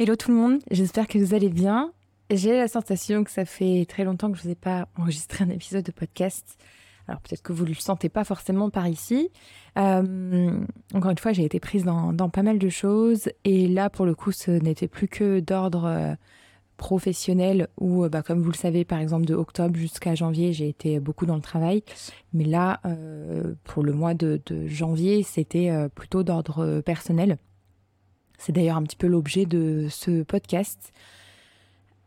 Hello tout le monde, j'espère que vous allez bien. J'ai la sensation que ça fait très longtemps que je vous ai pas enregistré un épisode de podcast. Alors peut-être que vous ne le sentez pas forcément par ici. Euh, encore une fois, j'ai été prise dans, pas mal de choses et là pour le coup, ce n'était plus que d'ordre euh, professionnel ou euh, bah, comme vous le savez, par exemple de octobre jusqu'à janvier, j'ai été beaucoup dans le travail. Mais là, pour le mois de janvier, c'était plutôt d'ordre personnel. C'est d'ailleurs un petit peu l'objet de ce podcast.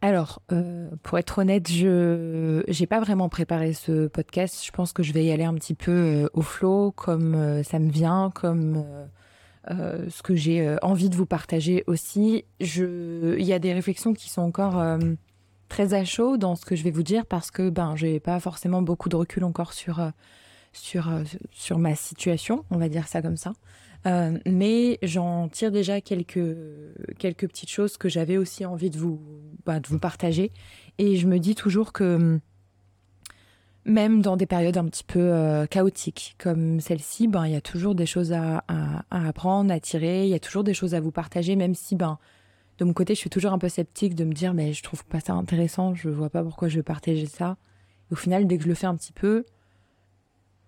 Alors, euh, pour être honnête, je n'ai pas vraiment préparé ce podcast. Je pense que je vais y aller un petit peu euh, au flot, comme euh, ça me vient, comme ce que j'ai envie de vous partager aussi. Je... Il y a des réflexions qui sont encore très à chaud dans ce que je vais vous dire parce que ben j'ai pas forcément beaucoup de recul encore sur sur sur ma situation, on va dire ça comme ça. Euh, mais j'en tire déjà quelques, quelques petites choses que j'avais aussi envie de vous, bah, de vous partager. Et je me dis toujours que même dans des périodes un petit peu euh, chaotiques comme celle-ci, ben, il y a toujours des choses à, apprendre, à tirer, il y a toujours des choses à vous partager, même si ben, de mon côté, je suis toujours un peu sceptique de me dire mais je trouve pas ça intéressant, je vois pas pourquoi je veux partager ça. au final, dès que je le fais un petit peu,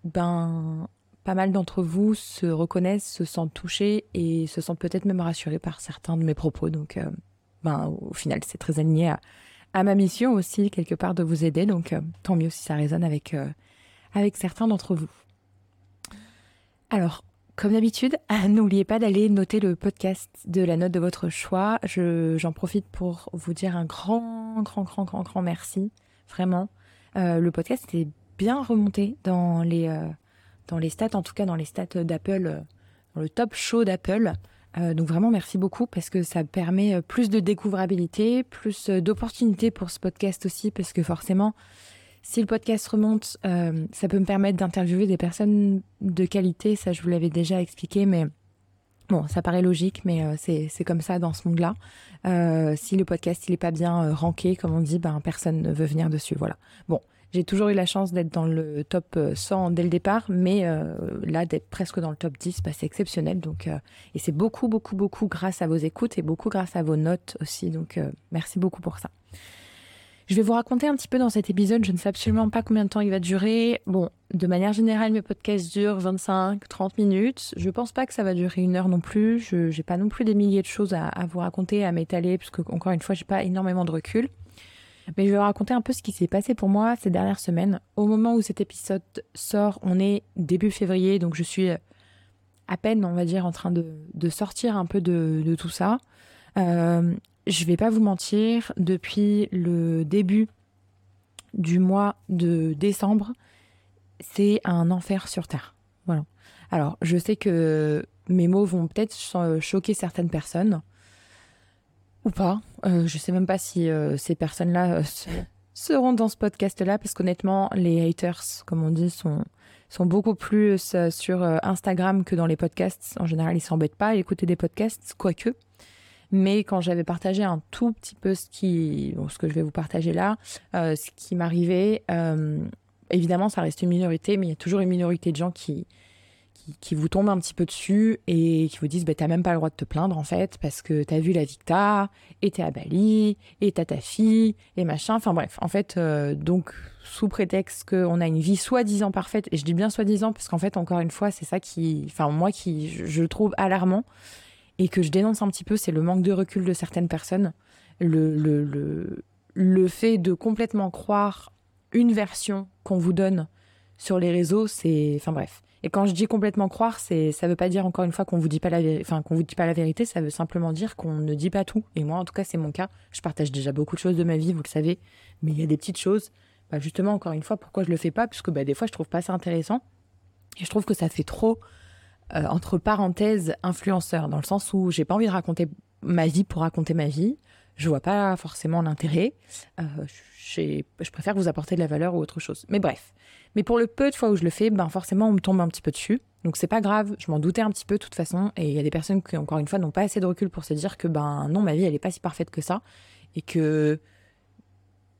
ben pas mal d'entre vous se reconnaissent, se sentent touchés et se sentent peut-être même rassurés par certains de mes propos. Donc, euh, ben, au final, c'est très aligné à, ma mission aussi, quelque part, de vous aider. Donc, euh, tant mieux si ça résonne avec, euh, avec certains d'entre vous. Alors, comme d'habitude, n'oubliez pas d'aller noter le podcast de la note de votre choix. j'en profite pour vous dire un grand, grand, grand, grand, grand merci. Vraiment. le podcast est bien remonté dans les dans les stats, en tout cas dans les stats d'Apple, euh, dans le top show d'Apple. Euh, donc vraiment merci beaucoup parce que ça permet euh, plus de découvrabilité, plus d'opportunités pour ce podcast aussi parce que forcément, si le podcast remonte, ça peut me permettre d'interviewer des personnes de qualité, ça je vous l'avais déjà expliqué, mais bon, ça paraît logique, mais c'est comme ça dans ce monde-là. si le podcast il est pas bien ranké, comme on dit, ben personne ne veut venir dessus, voilà. Bon, j'ai toujours eu la chance d'être dans le top 100 euh, dès le départ, mais euh, là, d'être presque dans le top 10, bah, c'est exceptionnel. Euh, et c'est beaucoup, beaucoup, beaucoup grâce à vos écoutes et beaucoup grâce à vos notes aussi. Donc, merci beaucoup pour ça. Je vais vous raconter un petit peu dans cet épisode, je ne sais absolument pas combien de temps il va durer. Bon, de manière générale, mes podcasts durent 25, 30 minutes. Je ne pense pas que ça va durer une heure non plus. Je n'ai pas non plus des milliers de choses à, vous raconter, à m'étaler, parce encore une fois, j'ai pas énormément de recul. Mais je vais vous raconter un peu ce qui s'est passé pour moi ces dernières semaines. Au moment où cet épisode sort, on est début février, donc je suis à peine, on va dire, en train de, sortir un peu de, tout ça. Euh, je vais pas vous mentir, depuis le début du mois de décembre, c'est un enfer sur Terre. Voilà. Alors, je sais que mes mots vont peut-être choquer certaines personnes ou pas. Euh, je sais même pas si euh, ces personnes-là euh, seront dans ce podcast-là, parce qu'honnêtement, les haters, comme on dit, sont, sont beaucoup plus sur Instagram que dans les podcasts. En général, ils s'embêtent pas à écouter des podcasts, quoique. Mais quand j'avais partagé un tout petit peu ce qui, ce que je vais vous partager là, ce qui m'arrivait, évidemment, ça reste une minorité, mais il y a toujours une minorité de gens qui, qui, vous tombent un petit peu dessus et qui vous disent bah, t'as même pas le droit de te plaindre en fait parce que t'as vu la Victa et t'es à Bali et t'as ta fille et machin. Enfin bref, en fait, euh, donc sous prétexte qu'on a une vie soi-disant parfaite, et je dis bien soi-disant parce qu'en fait, encore une fois, c'est ça qui, enfin moi qui je, trouve alarmant et que je dénonce un petit peu, c'est le manque de recul de certaines personnes, le, le, le, le fait de complètement croire une version qu'on vous donne sur les réseaux, c'est, enfin bref. Et quand je dis complètement croire, c'est, ça veut pas dire encore une fois qu'on vous dit pas la, enfin qu'on vous dit pas la vérité. Ça veut simplement dire qu'on ne dit pas tout. Et moi, en tout cas, c'est mon cas. Je partage déjà beaucoup de choses de ma vie, vous le savez, mais il y a des petites choses. Bah, justement, encore une fois, pourquoi je le fais pas? Puisque bah, des fois, je trouve pas ça intéressant. Et je trouve que ça fait trop euh, entre parenthèses influenceur, dans le sens où j'ai pas envie de raconter ma vie pour raconter ma vie. Je vois pas forcément l'intérêt. Euh, je préfère vous apporter de la valeur ou autre chose. Mais bref. Mais pour le peu de fois où je le fais, ben forcément, on me tombe un petit peu dessus. Donc c'est pas grave, je m'en doutais un petit peu de toute façon. Et il y a des personnes qui, encore une fois, n'ont pas assez de recul pour se dire que ben non, ma vie, elle est pas si parfaite que ça. Et que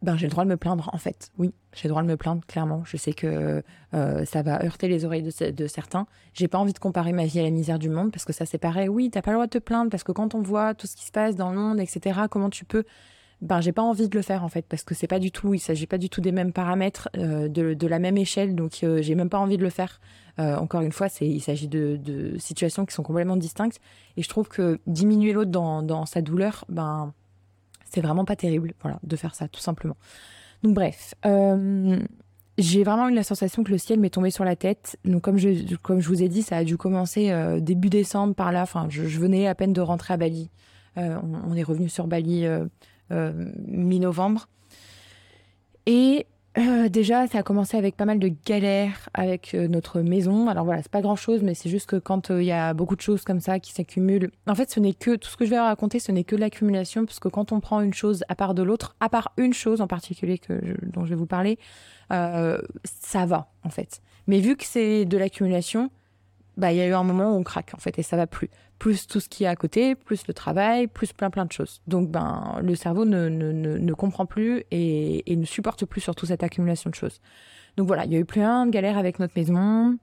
ben j'ai le droit de me plaindre en fait. Oui, j'ai le droit de me plaindre clairement. Je sais que euh, ça va heurter les oreilles de, de certains. J'ai pas envie de comparer ma vie à la misère du monde parce que ça c'est pareil. Oui, t'as pas le droit de te plaindre parce que quand on voit tout ce qui se passe dans le monde, etc. Comment tu peux ben j'ai pas envie de le faire en fait parce que c'est pas du tout, il s'agit pas du tout des mêmes paramètres, euh, de, la même échelle, donc euh, j'ai même pas envie de le faire. Encore une fois, c'est il s'agit de, de, situations qui sont complètement distinctes et je trouve que diminuer l'autre dans, dans, sa douleur, ben c'est vraiment pas terrible, voilà, de faire ça tout simplement. Donc bref, j'ai vraiment eu la sensation que le ciel m'est tombé sur la tête. Donc comme je comme je vous ai dit, ça a dû commencer début décembre par là. Enfin, je, venais à peine de rentrer à Bali. On, on, est revenu sur Bali euh, mi-novembre. Et euh, déjà, ça a commencé avec pas mal de galères avec euh, notre maison. Alors voilà, c'est pas grand chose, mais c'est juste que quand il y a beaucoup de choses comme ça qui s'accumulent, en fait, ce n'est que tout ce que je vais raconter, ce n'est que l'accumulation, parce que quand on prend une chose à part de l'autre, à part une chose en particulier que dont je vais vous parler, ça va en fait. Mais vu que c'est de l'accumulation, bah il y a eu un moment où on craque en fait et ça va plus plus tout ce qui est à côté, plus le travail, plus plein plein de choses. Donc ben le cerveau ne, ne, ne, comprend plus et, et, ne supporte plus surtout cette accumulation de choses. Donc voilà, il y a eu plein de galères avec notre maison.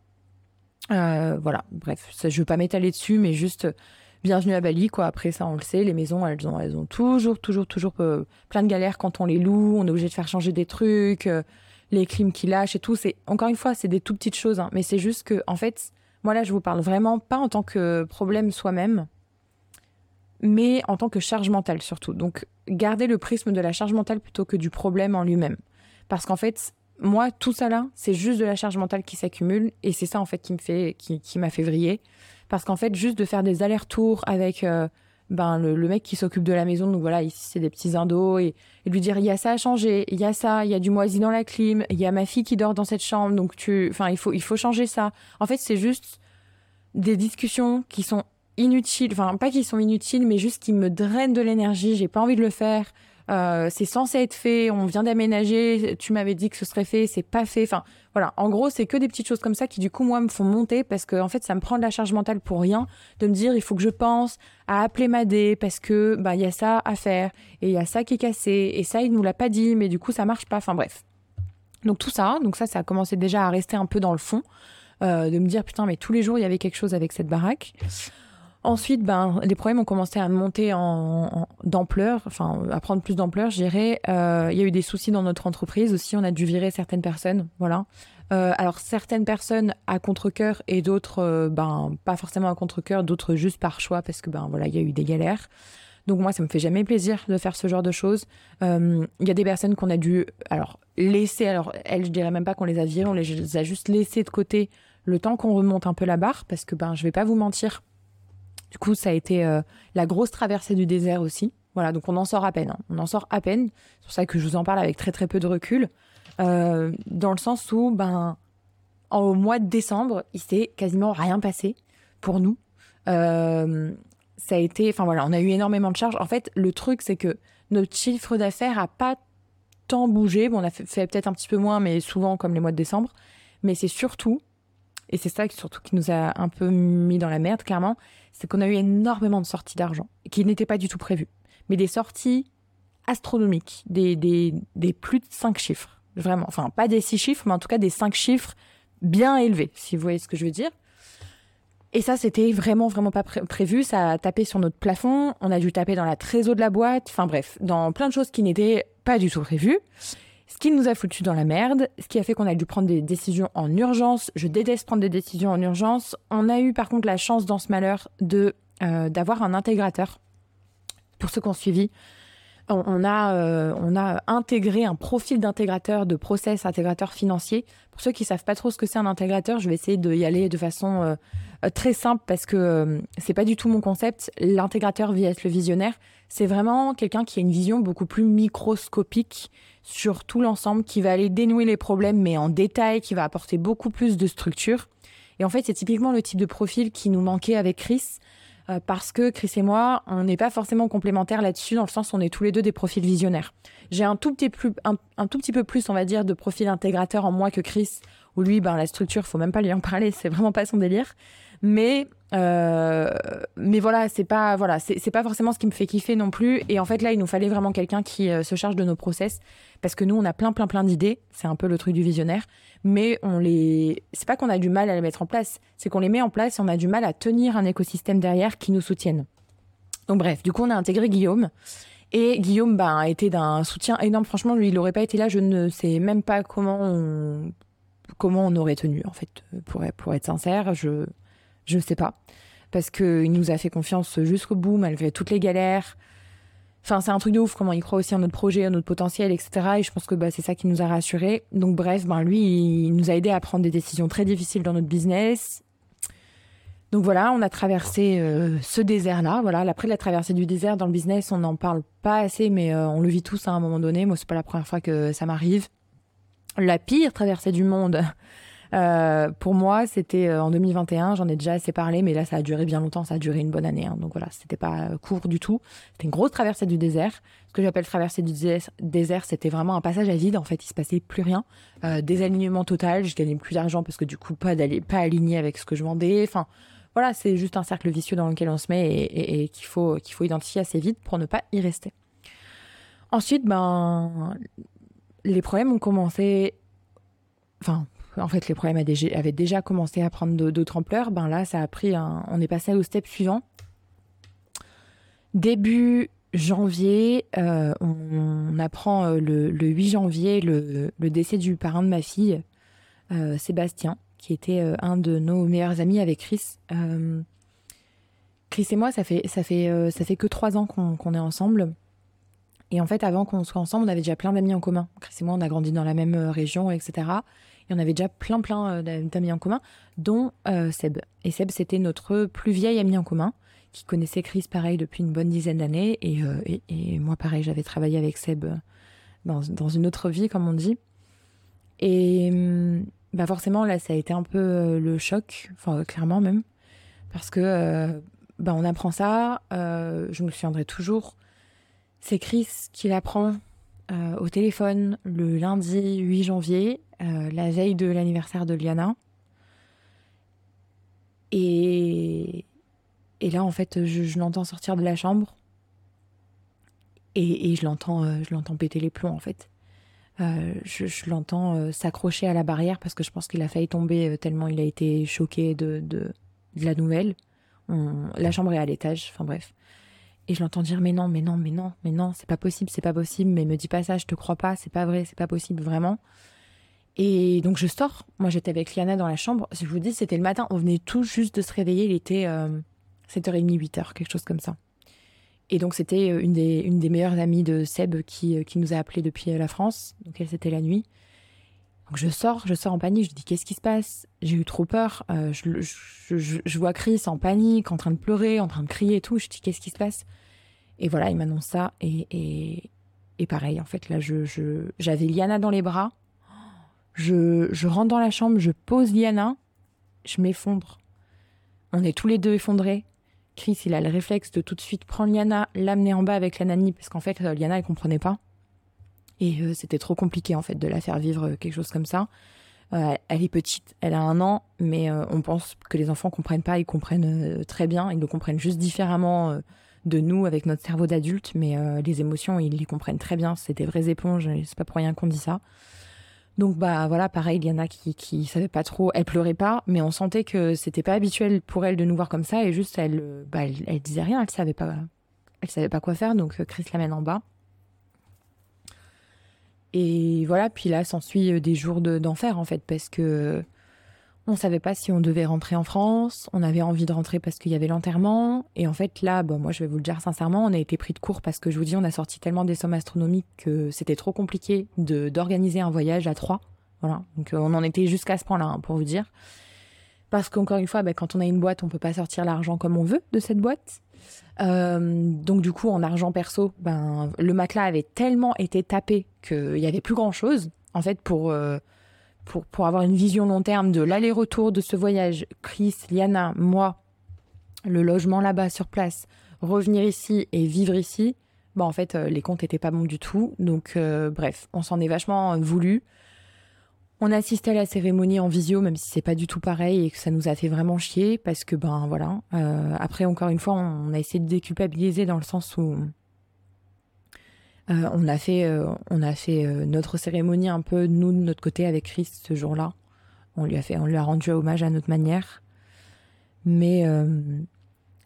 Euh, voilà, bref, je veux pas m'étaler dessus, mais juste bienvenue à Bali quoi. Après ça, on le sait, les maisons elles ont elles ont toujours toujours toujours euh, plein de galères quand on les loue. On est obligé de faire changer des trucs, euh, les clims qui lâchent et tout. C'est encore une fois, c'est des tout petites choses, hein, mais c'est juste que en fait moi là, je vous parle vraiment pas en tant que problème soi-même, mais en tant que charge mentale surtout. Donc, gardez le prisme de la charge mentale plutôt que du problème en lui-même. Parce qu'en fait, moi, tout ça là, c'est juste de la charge mentale qui s'accumule et c'est ça en fait qui me fait, qui, m'a fait vriller. Parce qu'en fait, juste de faire des allers-retours avec euh, ben, le, mec qui s'occupe de la maison, donc voilà, ici c'est des petits indos, et, lui dire il y a ça à changer, il y a ça, il y a du moisi dans la clim, il y a ma fille qui dort dans cette chambre, donc tu, enfin il faut il faut changer ça. En fait, c'est juste des discussions qui sont inutiles, enfin pas qui sont inutiles, mais juste qui me drainent de l'énergie. J'ai pas envie de le faire. Euh, c'est censé être fait, on vient d'aménager, tu m'avais dit que ce serait fait, c'est pas fait. Enfin, voilà. En gros, c'est que des petites choses comme ça qui, du coup, moi, me font monter parce que, en fait, ça me prend de la charge mentale pour rien de me dire, il faut que je pense à appeler Madé parce que, bah, il y a ça à faire et il y a ça qui est cassé et ça, il nous l'a pas dit, mais du coup, ça marche pas. Enfin, bref. Donc, tout ça, donc ça, ça a commencé déjà à rester un peu dans le fond, euh, de me dire, putain, mais tous les jours, il y avait quelque chose avec cette baraque. Ensuite, ben, les problèmes ont commencé à monter en, d'ampleur, enfin, à prendre plus d'ampleur, je dirais. Euh, il y a eu des soucis dans notre entreprise aussi. On a dû virer certaines personnes, voilà. Euh, alors, certaines personnes à contre-cœur et d'autres, euh, ben, pas forcément à contre-cœur, d'autres juste par choix parce que, ben, voilà, il y a eu des galères. Donc, moi, ça me fait jamais plaisir de faire ce genre de choses. Il y a des personnes qu'on a dû, alors, laisser, alors, elles, je dirais même pas qu'on les a virées, on les a juste laissées de côté le temps qu'on remonte un peu la barre parce que, ben, je vais pas vous mentir du coup, ça a été euh, la grosse traversée du désert aussi. Voilà, donc on en sort à peine. Hein. On en sort à peine. C'est pour ça que je vous en parle avec très très peu de recul. Euh, dans le sens où, ben, au mois de décembre, il s'est quasiment rien passé pour nous. Euh, ça a été, enfin voilà, on a eu énormément de charges. En fait, le truc, c'est que notre chiffre d'affaires a pas tant bougé. Bon, on a fait, fait peut-être un petit peu moins, mais souvent comme les mois de décembre. Mais c'est surtout et c'est ça surtout qui nous a un peu mis dans la merde, clairement, c'est qu'on a eu énormément de sorties d'argent qui n'étaient pas du tout prévues. Mais des sorties astronomiques, des, des, des plus de 5 chiffres. Vraiment. Enfin, pas des 6 chiffres, mais en tout cas des 5 chiffres bien élevés, si vous voyez ce que je veux dire. Et ça, c'était vraiment, vraiment pas prévu. Ça a tapé sur notre plafond. On a dû taper dans la trésor de la boîte. Enfin bref, dans plein de choses qui n'étaient pas du tout prévues. Ce qui nous a foutu dans la merde, ce qui a fait qu'on a dû prendre des décisions en urgence. Je déteste prendre des décisions en urgence. On a eu par contre la chance dans ce malheur de euh, d'avoir un intégrateur. Pour ceux qui ont suivi, on, a euh, on a intégré un profil d'intégrateur, de process intégrateur financier. Pour ceux qui savent pas trop ce que c'est un intégrateur, je vais essayer d'y aller de façon euh, très simple parce que c'est pas du tout mon concept. L'intégrateur vs le visionnaire, c'est vraiment quelqu'un qui a une vision beaucoup plus microscopique sur tout l'ensemble, qui va aller dénouer les problèmes, mais en détail, qui va apporter beaucoup plus de structure. Et en fait, c'est typiquement le type de profil qui nous manquait avec Chris, euh, parce que Chris et moi, on n'est pas forcément complémentaires là-dessus, dans le sens où on est tous les deux des profils visionnaires. J'ai un plus, un, tout petit peu plus, on va dire, de profil intégrateur en moi que Chris, où lui, ben, la structure, faut même pas lui en parler, c'est vraiment pas son délire. Mais euh, mais voilà, c'est pas voilà, c'est pas forcément ce qui me fait kiffer non plus. Et en fait, là, il nous fallait vraiment quelqu'un qui euh, se charge de nos process parce que nous, on a plein, plein, plein d'idées. C'est un peu le truc du visionnaire, mais on les. C'est pas qu'on a du mal à les mettre en place, c'est qu'on les met en place et on a du mal à tenir un écosystème derrière qui nous soutienne. Donc bref, du coup, on a intégré Guillaume. Et Guillaume bah, a été d'un soutien énorme. Franchement, lui, il n'aurait pas été là. Je ne sais même pas comment on, comment on aurait tenu, en fait, pour, pour être sincère. Je je sais pas. Parce qu'il nous a fait confiance jusqu'au bout, malgré toutes les galères. Enfin, c'est un truc de ouf comment il croit aussi en notre projet, en notre potentiel, etc. Et je pense que bah, c'est ça qui nous a rassurés. Donc, bref, ben, lui, il nous a aidé à prendre des décisions très difficiles dans notre business. Donc voilà, on a traversé euh, ce désert-là. Voilà, après la traversée du désert dans le business, on n'en parle pas assez, mais euh, on le vit tous à un moment donné. Moi, c'est pas la première fois que ça m'arrive. La pire traversée du monde, euh, pour moi, c'était euh, en 2021, j'en ai déjà assez parlé, mais là, ça a duré bien longtemps, ça a duré une bonne année. Hein. donc voilà, c'était pas euh, court du tout. C'était une grosse traversée du désert. Ce que j'appelle traversée du désert, c'était vraiment un passage à vide. En fait, il se passait plus rien. Désalignement total, je gagnais plus d'argent parce que du coup, pas, pas aligné avec ce que je vendais. Enfin, voilà, c'est juste un cercle vicieux dans lequel on se met et, faut, qu'il faut identifier assez vite pour ne pas y rester. Ensuite, ben, les problèmes ont commencé. Enfin, en fait, les problèmes avaient déjà commencé à prendre d'autres ampleurs. Ben là, ça a pris On est passé au step suivant. Début janvier, euh, on, apprend euh, le, 8 janvier le, décès du parrain de ma fille, euh, Sébastien, qui était un de nos meilleurs amis avec Chris. Chris et moi, ça fait, ça fait, ça fait que trois ans qu'on est ensemble. Et en fait, avant qu'on soit ensemble, on avait déjà plein d'amis en commun. Chris et moi, on a grandi dans la même région, etc on avait déjà plein plein euh, d'amis en commun, dont euh, Seb. Et Seb, c'était notre plus vieil ami en commun, qui connaissait Chris pareil depuis une bonne dizaine d'années. Et, euh, moi, pareil, j'avais travaillé avec Seb dans, une autre vie, comme on dit. Et hum, bah forcément, là, ça a été un peu le choc, clairement même, parce que bah, on apprend ça, je me souviendrai toujours. C'est Chris qui l'apprend au téléphone le lundi 8 janvier euh, la veille de l'anniversaire de Liana. Et, et là, en fait, je, l'entends sortir de la chambre. Et, je l'entends euh, je l'entends péter les plombs, en fait. Euh, je, l'entends s'accrocher à la barrière parce que je pense qu'il a failli tomber tellement il a été choqué de, de, la nouvelle. la chambre est à l'étage, enfin bref. Et je l'entends dire mais non, mais non, mais non, mais non, c'est pas possible, c'est pas possible, mais me dis pas ça, je te crois pas, c'est pas vrai, c'est pas possible, vraiment. Et donc je sors. Moi j'étais avec Liana dans la chambre. Je vous dis, c'était le matin. On venait tout juste de se réveiller. Il était 7h30, 8h, quelque chose comme ça. Et donc c'était euh, une des, une des meilleures amies de Seb qui, euh, qui nous a appelés depuis euh, la France. Donc elle, c'était la nuit. Donc je sors, je sors en panique. Je dis, qu'est-ce qui se passe? J'ai eu trop peur. je, je, je, vois Chris en panique, en train de pleurer, en train de crier et tout. Je dis, qu'est-ce qui se passe? Et voilà, il m'annonce ça. Et, et, et, pareil, en fait, là, je, j'avais Liana dans les bras. Je, rentre dans la chambre, je pose Liana, je m'effondre. On est tous les deux effondrés. Chris, il a le réflexe de tout de suite prendre Liana, l'amener en bas avec la nanny, parce qu'en fait, euh, Liana, elle comprenait pas. Et euh, c'était trop compliqué, en fait, de la faire vivre euh, quelque chose comme ça. elle est petite, elle a un an, mais on pense que les enfants comprennent pas, ils comprennent très bien, ils le comprennent juste différemment de nous avec notre cerveau d'adulte, mais les émotions, ils les comprennent très bien, c'est des vraies éponges, c'est pas pour rien qu'on dit ça. Donc bah voilà, pareil, il y en a qui qui savaient pas trop, elle pleurait pas, mais on sentait que c'était pas habituel pour elle de nous voir comme ça et juste elle bah elle, disait rien, elle savait pas elle savait pas quoi faire donc euh, Chris l'amène en bas. Et voilà, puis là s'ensuit euh, des jours d'enfer en fait parce que on savait pas si on devait rentrer en France. On avait envie de rentrer parce qu'il y avait l'enterrement. Et en fait, là, bon, moi, je vais vous le dire sincèrement, on a été pris de court parce que je vous dis, on a sorti tellement des sommes astronomiques que c'était trop compliqué de d'organiser un voyage à trois. Voilà. Donc, euh, on en était jusqu'à ce point-là, hein, pour vous dire. Parce qu'encore une fois, ben, quand on a une boîte, on peut pas sortir l'argent comme on veut de cette boîte. Euh, donc du coup, en argent perso, ben le matelas avait tellement été tapé qu'il y avait plus grand chose. En fait, pour euh, pour, pour avoir une vision long terme de l'aller-retour de ce voyage, Chris, Liana, moi, le logement là-bas sur place, revenir ici et vivre ici, bah en fait, euh, les comptes étaient pas bons du tout. Donc, bref, on s'en est vachement voulu. On a assisté à la cérémonie en visio, même si c'est pas du tout pareil et que ça nous a fait vraiment chier parce que ben voilà. Euh, après encore une fois, on a essayé de déculpabiliser dans le sens où euh, on a fait, euh, notre cérémonie un peu nous de notre côté avec Chris ce jour-là. On lui a fait, on lui rendu hommage à notre manière. Mais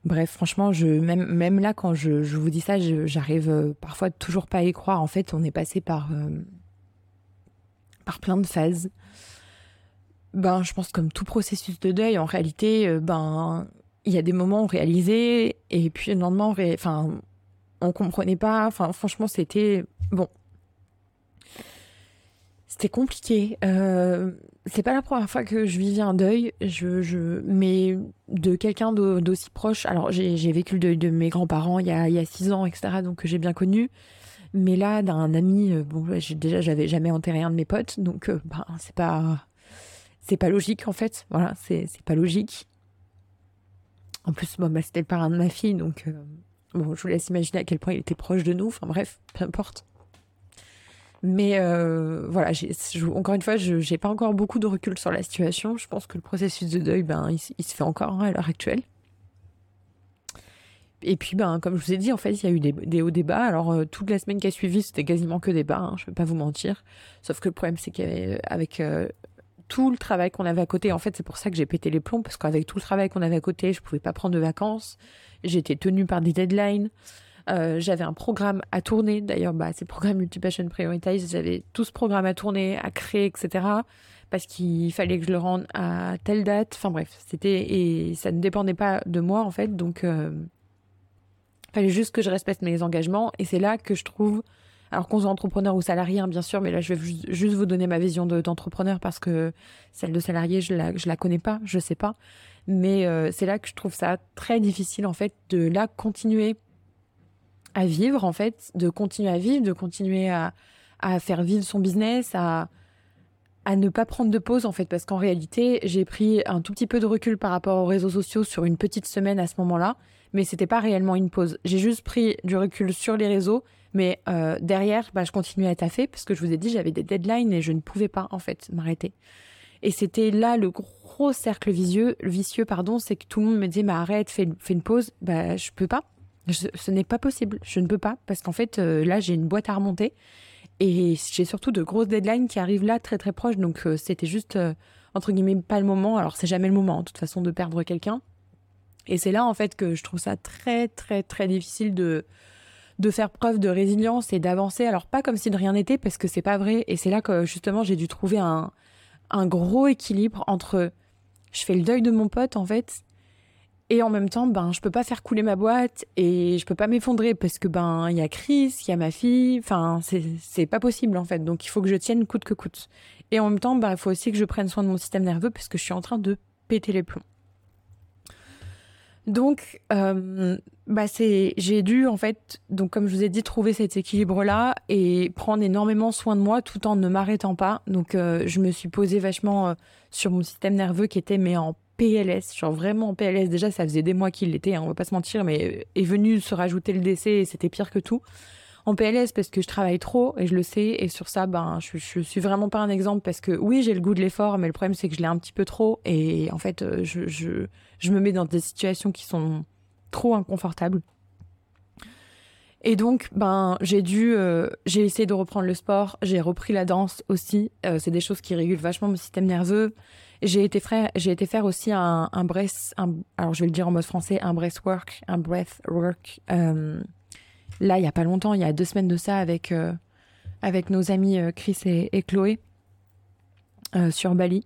bref, franchement, je même même là quand je, je vous dis ça, j'arrive parfois toujours pas à y croire. En fait, on est passé par par plein de phases. Ben, je pense comme tout processus de deuil, en réalité, euh, ben, il y a des moments où on réalisait et puis le lendemain, on, ré... enfin, on comprenait pas. Enfin, franchement, c'était bon. C'était compliqué. Euh, c'est pas la première fois que je vivais un deuil, je, je... mais de quelqu'un d'aussi proche. Alors, j'ai vécu le deuil de mes grands-parents il y a, il y a six ans, etc., donc j'ai bien connu. Mais là, d'un ami, euh, déjà, j'avais jamais enterré un de mes potes, donc euh, ben, c'est pas, c'est pas logique en fait. Voilà, c'est, pas logique. En plus, bah, c'était le parrain de ma fille, donc euh, bon, je vous laisse imaginer à quel point il était proche de nous. Enfin bref, peu importe. Mais voilà, encore une fois, je n'ai pas encore beaucoup de recul sur la situation. Je pense que le processus de deuil, ben, il, se fait encore hein, à l'heure actuelle. Et puis, ben, comme je vous ai dit, en fait, il y a eu des, hauts débats. Alors, euh, toute la semaine qui a suivi, c'était quasiment que des bas, hein, je ne vais pas vous mentir. Sauf que le problème, c'est qu'avec euh, tout le travail qu'on avait à côté, en fait, c'est pour ça que j'ai pété les plombs, parce qu'avec tout le travail qu'on avait à côté, je ne pouvais pas prendre de vacances. J'étais tenue par des deadlines. Euh, j'avais un programme à tourner. D'ailleurs, bah, c'est le programme Multipassion Prioritize. J'avais tout ce programme à tourner, à créer, etc. Parce qu'il fallait que je le rende à telle date. Enfin bref, c'était et ça ne dépendait pas de moi en fait. Donc fallait juste que je respecte mes engagements. Et c'est là que je trouve, alors qu'on soit entrepreneur ou salarié, hein, bien sûr, mais là, je vais juste vous donner ma vision d'entrepreneur parce que celle de salarié, je la, je la connais pas, je sais pas. Mais euh, c'est là que je trouve ça très difficile, en fait, de là continuer à vivre, en fait, de continuer à vivre, de continuer à, à faire vivre son business, à, à ne pas prendre de pause en fait parce qu'en réalité j'ai pris un tout petit peu de recul par rapport aux réseaux sociaux sur une petite semaine à ce moment-là mais c'était pas réellement une pause j'ai juste pris du recul sur les réseaux mais euh, derrière bah, je continuais à taffer parce que je vous ai dit j'avais des deadlines et je ne pouvais pas en fait m'arrêter et c'était là le gros cercle vicieux vicieux pardon c'est que tout le monde me disait mais arrête fais, une pause bah je peux pas ce n'est pas possible je ne peux pas parce qu'en fait euh, là j'ai une boîte à remonter et j'ai surtout de grosses deadlines qui arrivent là très très proches. Donc euh, c'était juste, euh, entre guillemets, pas le moment. Alors c'est jamais le moment, de toute façon, de perdre quelqu'un. Et c'est là, en fait, que je trouve ça très très très difficile de, de faire preuve de résilience et d'avancer. Alors pas comme si de rien n'était, parce que c'est pas vrai. Et c'est là que justement j'ai dû trouver un, gros équilibre entre je fais le deuil de mon pote, en fait, et en même temps, ben, je peux pas faire couler ma boîte et je peux pas m'effondrer parce que ben, il y a Chris, il y a ma fille. Enfin, c'est pas possible en fait. Donc, il faut que je tienne coûte que coûte. Et en même temps, ben, il faut aussi que je prenne soin de mon système nerveux parce que je suis en train de péter les plombs. Donc, euh, bah c'est, j'ai dû en fait, donc comme je vous ai dit, trouver cet équilibre-là et prendre énormément soin de moi tout en ne m'arrêtant pas. Donc, euh, je me suis posée vachement euh, sur mon système nerveux qui était mais en PLS, genre vraiment en PLS. Déjà, ça faisait des mois qu'il l'était, hein, on va pas se mentir, mais est venu se rajouter le décès et c'était pire que tout. En PLS parce que je travaille trop et je le sais et sur ça, ben, je, je suis vraiment pas un exemple parce que oui, j'ai le goût de l'effort, mais le problème c'est que je l'ai un petit peu trop et en fait, euh, je, je, je me mets dans des situations qui sont trop inconfortables. Et donc, ben, j'ai dû, euh, j'ai essayé de reprendre le sport, j'ai repris la danse aussi. Euh, c'est des choses qui régulent vachement mon système nerveux. J'ai été, j'ai été faire aussi un, un breath, alors je vais le dire en mode français, un breathwork, un breathwork. Euh, là, il y a pas longtemps, il y a deux semaines de ça avec, euh, avec nos amis euh, Chris et, Chloé euh, sur Bali.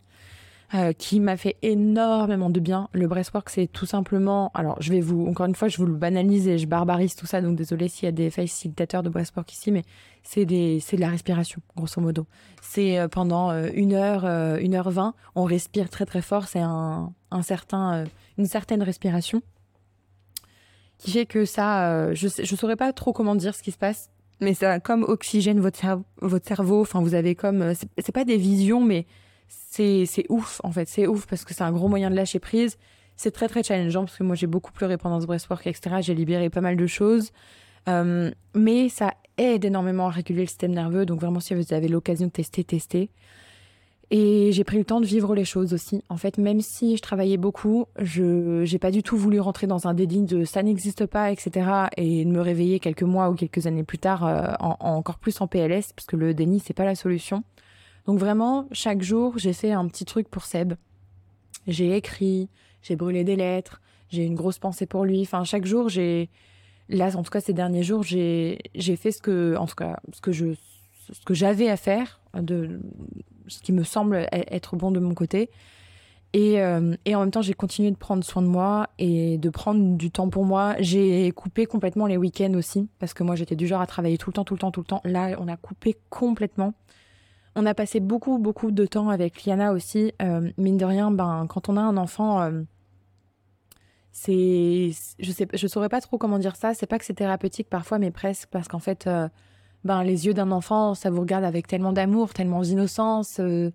Qui m'a fait énormément de bien. Le breathwork, c'est tout simplement. Alors, je vais vous, encore une fois, je vous le banalise et je barbarise tout ça, donc désolé s'il y a des facilitateurs de breathwork ici, mais c'est de la respiration, grosso modo. C'est pendant une heure, une heure vingt, on respire très très fort. C'est un certain, une certaine respiration qui fait que ça, je, je saurais pas trop comment dire ce qui se passe, mais ça comme oxygène votre cerveau. Enfin, vous avez comme, c'est pas des visions, mais c'est ouf en fait, c'est ouf parce que c'est un gros moyen de lâcher prise. C'est très très challengeant parce que moi j'ai beaucoup pleuré pendant ce breastwork, etc. J'ai libéré pas mal de choses. Euh, mais ça aide énormément à réguler le système nerveux. Donc vraiment si vous avez l'occasion de tester, tester. Et j'ai pris le temps de vivre les choses aussi. En fait, même si je travaillais beaucoup, je j'ai pas du tout voulu rentrer dans un dédit de ça n'existe pas, etc. Et de me réveiller quelques mois ou quelques années plus tard euh, en, encore plus en PLS, parce que le déni c'est pas la solution. Donc vraiment, chaque jour, j'ai fait un petit truc pour Seb. J'ai écrit, j'ai brûlé des lettres, j'ai une grosse pensée pour lui. Enfin, chaque jour, j'ai là, en tout cas ces derniers jours, j'ai j'ai fait ce que, en tout cas, ce que je ce que j'avais à faire de ce qui me semble e-, être bon de mon côté. Et, euh, et en même temps, j'ai continué de prendre soin de moi et de prendre du temps pour moi. J'ai coupé complètement les week-ends aussi, parce que moi, j'étais du genre à travailler tout le temps, tout le temps, tout le temps. Là, on a coupé complètement. On a passé beaucoup, beaucoup de temps avec Liana aussi. Euh, mine de rien, ben, quand on a un enfant, euh, c'est, je sais, je saurais pas trop comment dire ça. C'est pas que c'est thérapeutique parfois, mais presque, parce qu'en fait, ben, les yeux d'un enfant, ça vous regarde avec tellement d'amour, tellement d'innocence. Euh,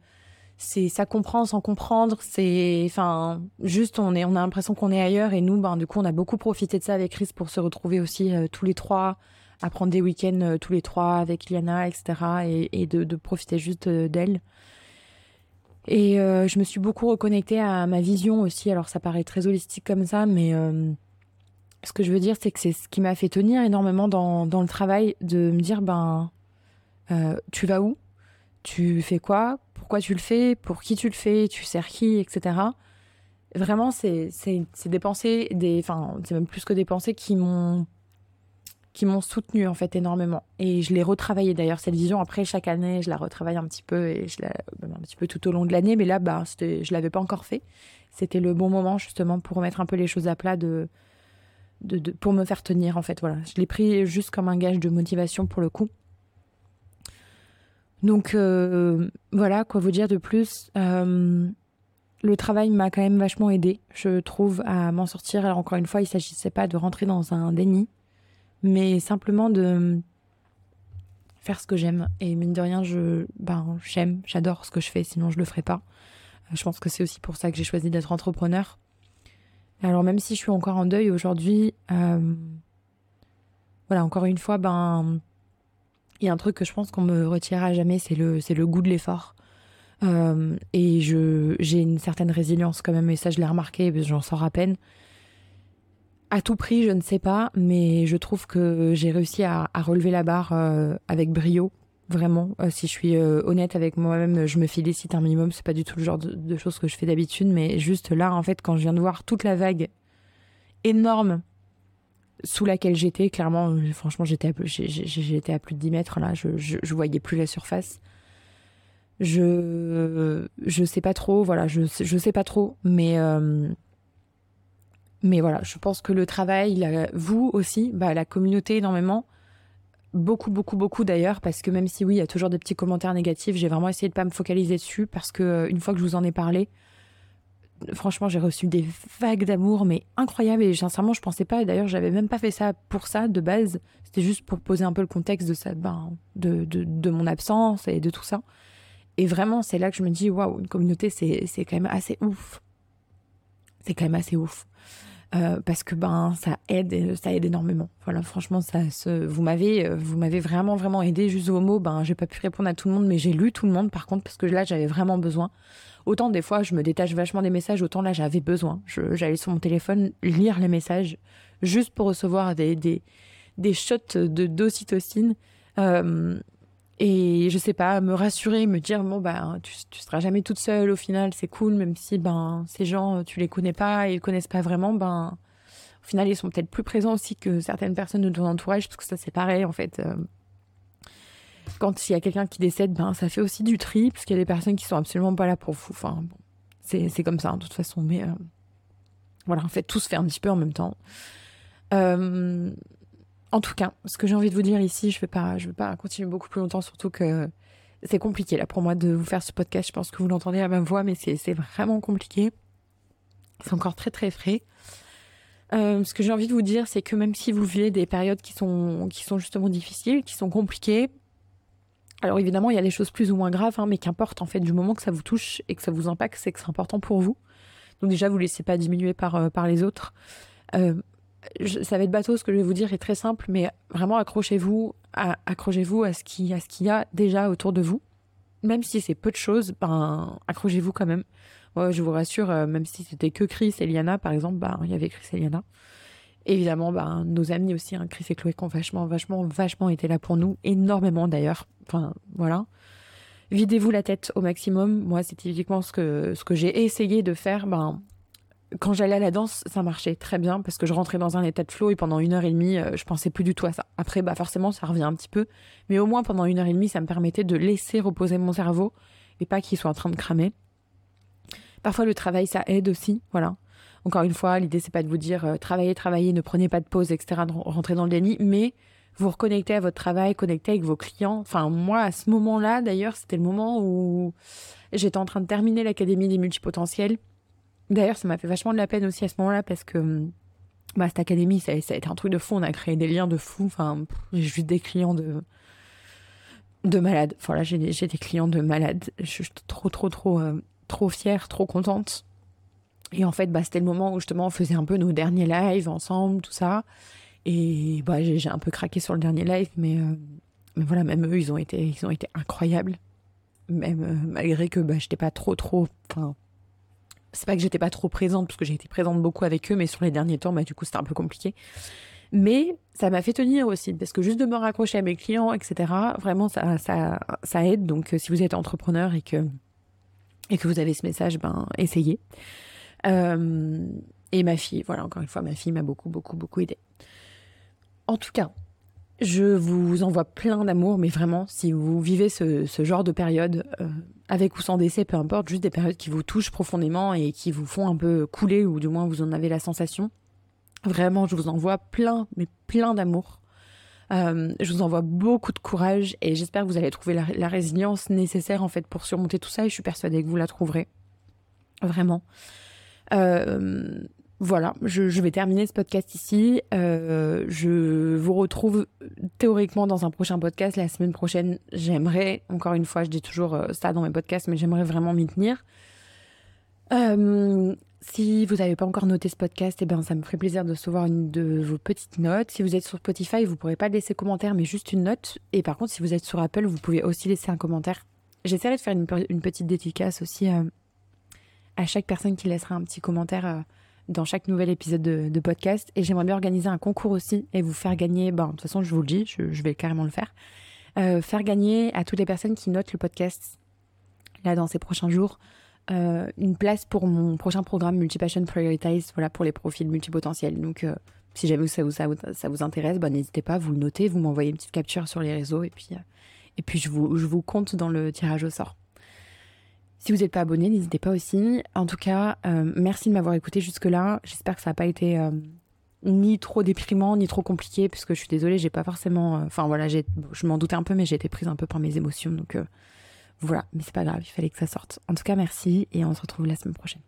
c'est ça comprend sans comprendre. C'est, enfin, juste on est, on a l'impression qu'on est ailleurs. Et nous, ben, du coup, on a beaucoup profité de ça avec Chris pour se retrouver aussi euh, tous les trois, à prendre des week-ends euh, tous les trois avec Liana, etc. Et, de, de, profiter juste d'elle. Et je me suis beaucoup reconnectée à ma vision aussi. Alors ça paraît très holistique comme ça, mais ce que je veux dire, c'est que c'est ce qui m'a fait tenir énormément dans, dans, le travail, de me dire, ben, euh, tu vas où? Tu fais quoi? Pourquoi tu le fais? Pour qui tu le fais? Tu sers qui? Etc. Vraiment, c'est des pensées, des, enfin, c'est même plus que des pensées qui m'ont qui m'ont soutenu en fait énormément. Et je l'ai retravaillé d'ailleurs cette vision. Après chaque année je la retravaille un petit peu et je la un petit peu tout au long de l'année. Mais là bah je l'avais pas encore fait. C'était le bon moment justement pour remettre un peu les choses à plat de pour me faire tenir en fait. Voilà, je l'ai pris juste comme un gage de motivation pour le coup. Donc euh, voilà, quoi vous dire de plus. Euh, le travail m'a quand même vachement aidé, je trouve, à m'en sortir. Alors encore une fois, il s'agissait pas de rentrer dans un déni, mais simplement de faire ce que j'aime. Et mine de rien, je, ben, j'aime, j'adore ce que je fais, sinon je le ferais pas. Je pense que c'est aussi pour ça que j'ai choisi d'être entrepreneur. Alors même si je suis encore en deuil aujourd'hui, euh, voilà, encore une fois, ben, il y a un truc que je pense qu'on me retirera jamais, c'est le, goût de l'effort. Euh, et j'ai une certaine résilience quand même, et ça je l'ai remarqué, j'en sors à peine. À tout prix, je ne sais pas, mais je trouve que j'ai réussi à, relever la barre euh, avec brio Vraiment, euh, si je suis euh, honnête avec moi-même, je me félicite un minimum. C'est pas du tout le genre de, choses que je fais d'habitude, mais juste là, en fait, quand je viens de voir toute la vague énorme sous laquelle j'étais, clairement, euh, franchement, j'étais à, à plus de 10 mètres là, je, je, voyais plus la surface. Je je sais pas trop, voilà, je je sais pas trop, mais mais voilà, je pense que le travail, vous aussi, bah, la communauté énormément, Beaucoup, beaucoup, beaucoup d'ailleurs, parce que même si oui, il y a toujours des petits commentaires négatifs, j'ai vraiment essayé de pas me focaliser dessus, parce que euh, une fois que je vous en ai parlé, franchement, j'ai reçu des vagues d'amour, mais incroyables, et sincèrement, je pensais pas, d'ailleurs, j'avais même pas fait ça pour ça, de base, c'était juste pour poser un peu le contexte de ça, ben, de, de, de mon absence et de tout ça. Et vraiment, c'est là que je me dis, waouh, une communauté, c'est quand même assez ouf. C'est quand même assez ouf. Euh, parce que ben ça aide ça aide énormément. Voilà franchement ça vous m'avez euh, vous m'avez vraiment vraiment aidé. Juste au mot ben j'ai pas pu répondre à tout le monde mais j'ai lu tout le monde par contre parce que là j'avais vraiment besoin. Autant des fois je me détache vachement des messages autant là j'avais besoin. J'allais sur mon téléphone lire les messages juste pour recevoir des des, des shots de d'ocytocine. Euh, et je sais pas me rassurer me dire bon ben tu, tu seras jamais toute seule au final c'est cool même si ben ces gens tu les connais pas ils connaissent pas vraiment ben au final ils sont peut-être plus présents aussi que certaines personnes de ton entourage parce que ça c'est pareil en fait euh. quand il y a quelqu'un qui décède ben ça fait aussi du tri parce qu'il y a des personnes qui sont absolument pas là pour vous enfin bon c'est c'est comme ça hein, de toute façon mais euh, voilà en fait tout se fait un petit peu en même temps euh, en tout cas, ce que j'ai envie de vous dire ici, je ne vais, pas, continuer beaucoup plus longtemps, surtout que c'est compliqué là pour moi de vous faire ce podcast. Je pense que vous l'entendez à ma voix, mais c'est vraiment compliqué. C'est encore très très frais. Euh, ce que j'ai envie de vous dire, c'est que même si vous vivez des périodes qui sont, justement difficiles, qui sont compliquées, alors évidemment, il y a des choses plus ou moins graves, hein, mais qu'importe en fait, du moment que ça vous touche et que ça vous impacte, c'est que c'est important pour vous. Donc déjà, vous ne laissez pas diminuer par, euh, les autres. Euh, ça va être bateau, ce que je vais vous dire est très simple, mais vraiment accrochez-vous, accrochez-vous à ce qu'il y a déjà autour de vous. même si c'est peu de choses, ben, accrochez-vous quand même. Moi, je vous rassure, euh, même si c'était que Chris et Liana, par exemple, ben, il y avait Chris et Liana. Évidemment, ben, nos amis aussi, hein, Chris et Chloé, qui ont vachement, vachement, vachement été là pour nous, énormément d'ailleurs. Enfin, voilà. Videz-vous la tête au maximum. Moi, c'est typiquement ce que, ce que j'ai essayé de faire. Ben, quand j'allais à la danse, ça marchait très bien parce que je rentrais dans un état de flow et pendant une heure et demie, euh, je pensais plus du tout à ça. Après, bah forcément, ça revient un petit peu, mais au moins pendant une heure et demie, ça me permettait de laisser reposer mon cerveau et pas qu'il soit en train de cramer. Parfois, le travail, ça aide aussi, voilà. Encore une fois, l'idée, c'est pas de vous dire euh, travaillez, travaillez, ne prenez pas de pause, etc., de rentrer dans le déni, mais vous reconnectez à votre travail, connectez avec vos clients. Enfin, moi, à ce moment-là, d'ailleurs, c'était le moment où j'étais en train de terminer l'Académie des multipotentiels D'ailleurs, ça m'a fait vachement de la peine aussi à ce moment-là parce que hum, bah, cette académie, ça, a été un truc de fou. On a créé des liens de fou. Enfin, j'ai juste des clients de de malades. Voilà, j'ai des clients de malades. Je suis trop, trop, trop, euh, trop fière, trop contente. Et en fait, bah, c'était le moment où justement on faisait un peu nos derniers lives ensemble, tout ça. Et bah, j'ai un peu craqué sur le dernier live, mais, euh, mais voilà, même eux, ils ont été, ils ont été incroyables. Même euh, malgré que bah, j'étais pas trop, trop. Enfin, c'est pas que j'étais pas trop présente, parce que j'ai été présente beaucoup avec eux, mais sur les derniers temps, bah, du coup, c'était un peu compliqué. Mais ça m'a fait tenir aussi, parce que juste de me raccrocher à mes clients, etc., vraiment, ça, ça, ça aide. Donc, euh, si vous êtes entrepreneur et que, et que vous avez ce message, ben, essayez. Euh, et ma fille, voilà, encore une fois, ma fille m'a beaucoup, beaucoup, beaucoup aidé. En tout cas, je vous envoie plein d'amour, mais vraiment, si vous vivez ce, genre de période, euh, avec ou sans décès, peu importe, juste des périodes qui vous touchent profondément et qui vous font un peu couler, ou du moins vous en avez la sensation, vraiment, je vous envoie plein, mais plein d'amour. Euh, je vous envoie beaucoup de courage et j'espère que vous allez trouver la, résilience nécessaire en fait pour surmonter tout ça et je suis persuadée que vous la trouverez. Vraiment. Euh, voilà, je, vais terminer ce podcast ici. Euh, je vous retrouve théoriquement dans un prochain podcast la semaine prochaine. J'aimerais, encore une fois, je dis toujours euh, ça dans mes podcasts, mais j'aimerais vraiment m'y tenir. Euh, si vous n'avez pas encore noté ce podcast, eh ben, ça me ferait plaisir de recevoir une de vos petites notes. Si vous êtes sur Spotify, vous ne pourrez pas laisser commentaire, mais juste une note. Et par contre, si vous êtes sur Apple, vous pouvez aussi laisser un commentaire. J'essaierai de faire une, une petite dédicace aussi à chaque personne qui laissera un petit commentaire dans chaque nouvel épisode de, podcast. Et j'aimerais bien organiser un concours aussi et vous faire gagner, ben, de toute façon, je vous le dis, je, vais carrément le faire, euh, faire gagner à toutes les personnes qui notent le podcast, là, dans ces prochains jours, euh, une place pour mon prochain programme Multipassion Prioritize, voilà, pour les profils multipotentiels. Donc, euh, si jamais ça vous, ça, ça vous intéresse, ben, n'hésitez pas, vous le notez, vous m'envoyez une petite capture sur les réseaux et puis, et puis je, vous, je vous compte dans le tirage au sort. Si vous n'êtes pas abonné, n'hésitez pas aussi. En tout cas, euh, merci de m'avoir écouté jusque-là. J'espère que ça n'a pas été euh, ni trop déprimant, ni trop compliqué, parce que je suis désolée, j'ai pas forcément. Euh, enfin voilà, je m'en doutais un peu, mais j'ai été prise un peu par mes émotions. Donc voilà, mais c'est pas grave, il fallait que ça sorte. En tout cas, merci et on se retrouve la semaine prochaine.